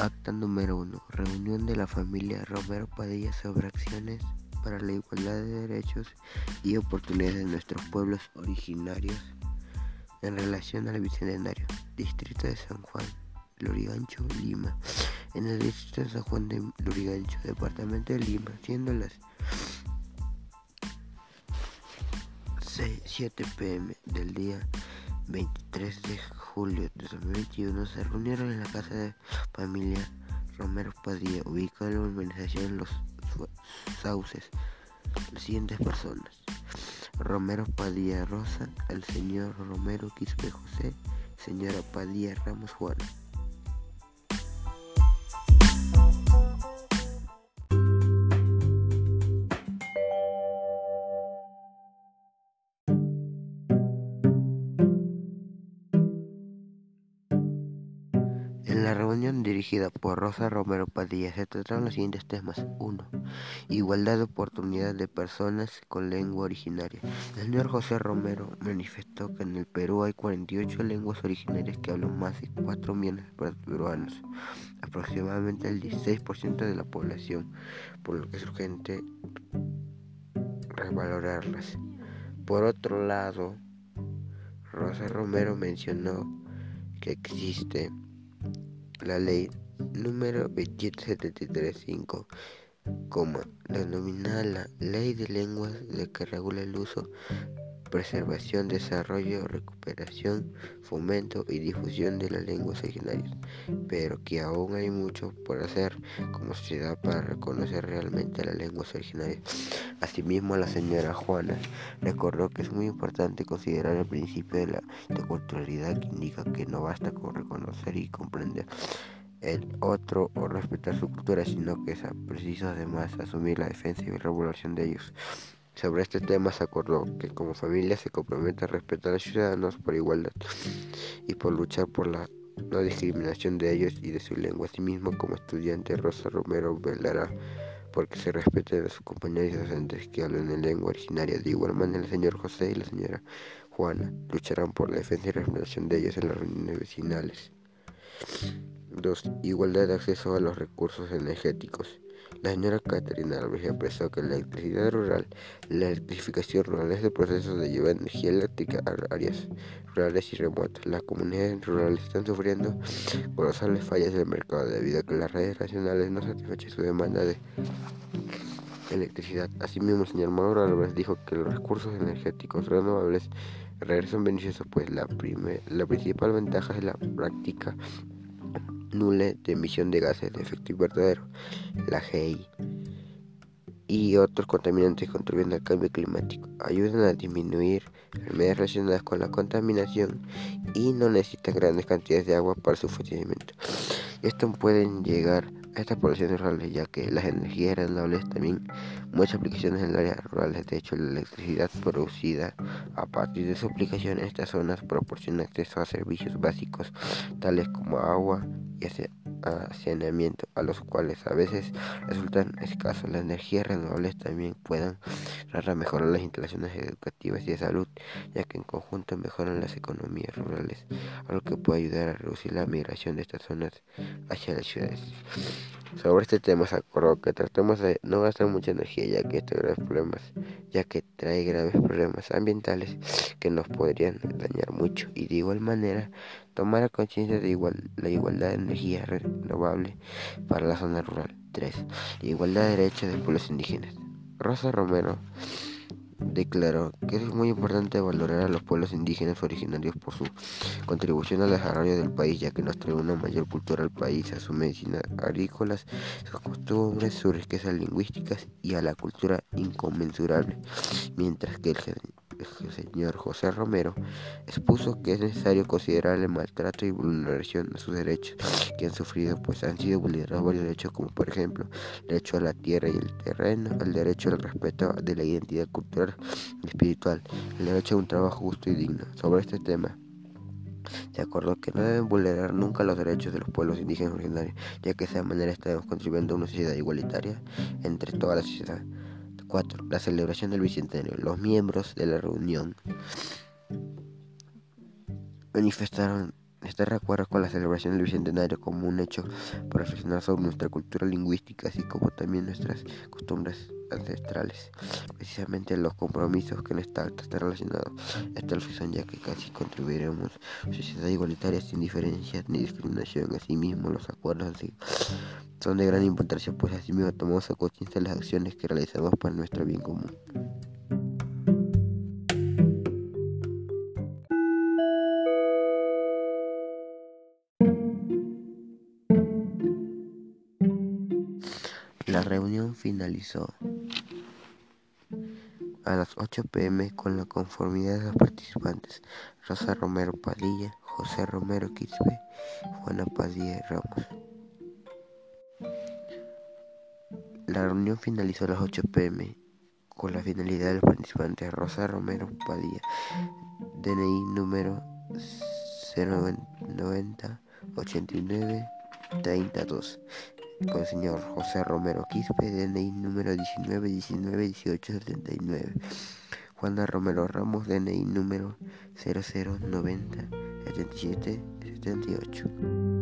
Acta número 1. Reunión de la familia Romero Padilla sobre acciones para la igualdad de derechos y oportunidades de nuestros pueblos originarios en relación al Bicentenario. Distrito de San Juan, Lurigancho, Lima. En el distrito de San Juan de Lurigancho, departamento de Lima, siendo las 7 pm del día 23 de julio de 2021 se reunieron en la casa de familia Romero Padilla, ubicada en la urbanización Los Sauces, las siguientes personas. Romero Padilla Rosa, el señor Romero Quispe José, señora Padilla Ramos Juana. La reunión dirigida por Rosa Romero Padilla se trataron los siguientes temas. 1. Igualdad de oportunidad de personas con lengua originaria. El señor José Romero manifestó que en el Perú hay 48 lenguas originarias que hablan más de 4 millones de peruanos, aproximadamente el 16% de la población, por lo que es urgente revalorarlas. Por otro lado, Rosa Romero mencionó que existe la ley número 27735, denominada la Ley de Lenguas de que regula el uso, preservación, desarrollo, recuperación, fomento y difusión de las lenguas originarias, pero que aún hay mucho por hacer como sociedad para reconocer realmente las lenguas originarias. Asimismo, la señora Juana recordó que es muy importante considerar el principio de la interculturalidad que indica que no basta con reconocer y comprender el otro o respetar su cultura, sino que es preciso además asumir la defensa y regulación de ellos. Sobre este tema se acordó que como familia se compromete a respetar a los ciudadanos por igualdad y por luchar por la no discriminación de ellos y de su lengua. Asimismo, como estudiante, Rosa Romero velará porque se respeten a sus compañeros y docentes que hablan en lengua originaria. De igual manera, el señor José y la señora Juana lucharán por la defensa y representación de ellos en las reuniones vecinales. 2. Igualdad de acceso a los recursos energéticos. La señora Caterina Alves expresó que la electricidad rural, la electrificación rural es el proceso de llevar energía eléctrica a áreas rurales y remotas. Las comunidades rurales están sufriendo colosales fallas del mercado debido a que las redes nacionales no satisfacen su demanda de electricidad. Asimismo, el señor Mauro Álvarez dijo que los recursos energéticos renovables regresan beneficiosos, pues la, la principal ventaja es la práctica nula de emisión de gases de efecto invernadero, la GI, y otros contaminantes contribuyendo al cambio climático. Ayudan a disminuir enfermedades relacionadas con la contaminación y no necesitan grandes cantidades de agua para su funcionamiento. Esto pueden llegar a estas poblaciones rurales ya que las energías renovables también muchas aplicaciones en el área rural. De hecho, la electricidad producida a partir de su aplicación en estas zonas proporciona acceso a servicios básicos tales como agua, y saneamiento, a los cuales a veces resultan escasos. Las energías renovables también pueden mejorar las instalaciones educativas y de salud, ya que en conjunto mejoran las economías rurales, algo que puede ayudar a reducir la migración de estas zonas hacia las ciudades. Sobre este tema se acordó que tratemos de no gastar mucha energía, ya que esto graves problemas, ya que trae graves problemas ambientales que nos podrían dañar mucho, y de igual manera tomar conciencia de igual, la igualdad de energía renovable para la zona rural. 3. La igualdad de derechos de pueblos indígenas. Rosa Romero declaró que es muy importante valorar a los pueblos indígenas originarios por su contribución al desarrollo del país, ya que nos trae una mayor cultura al país, a su medicina agrícolas, sus costumbres, sus riquezas lingüísticas y a la cultura inconmensurable, mientras que el señor José Romero expuso que es necesario considerar el maltrato y vulneración a sus derechos que han sufrido, pues han sido vulnerados varios derechos, como por ejemplo el derecho a la tierra y el terreno, el derecho al respeto de la identidad cultural y espiritual, el derecho a un trabajo justo y digno. Sobre este tema, se acordó que no deben vulnerar nunca los derechos de los pueblos indígenas originarios, ya que de esa manera estaremos contribuyendo a una sociedad igualitaria entre toda la sociedad. 4. La celebración del Bicentenario. Los miembros de la reunión manifestaron Este recuerdo con la celebración del Bicentenario como un hecho para reflexionar sobre nuestra cultura lingüística, así como también nuestras costumbres ancestrales. Precisamente los compromisos que en esta acta están relacionados esta reflexión, ya que casi contribuiremos a sociedad igualitaria sin diferencias ni discriminación. Asimismo, los acuerdos son de gran importancia, pues asimismo tomamos a conciencia las acciones que realizamos para nuestro bien común. La reunión finalizó a las 8 pm con la conformidad de los participantes Rosa Romero Padilla, José Romero Quispe, Juana Padilla Ramos. La reunión finalizó a las 8 pm con la finalidad de los participantes Rosa Romero Padilla, DNI número 090 89 32 con el señor José Romero Quispe, DNI número 19 19 18 79. Juana Romero Ramos, DNI número 0090 77 78.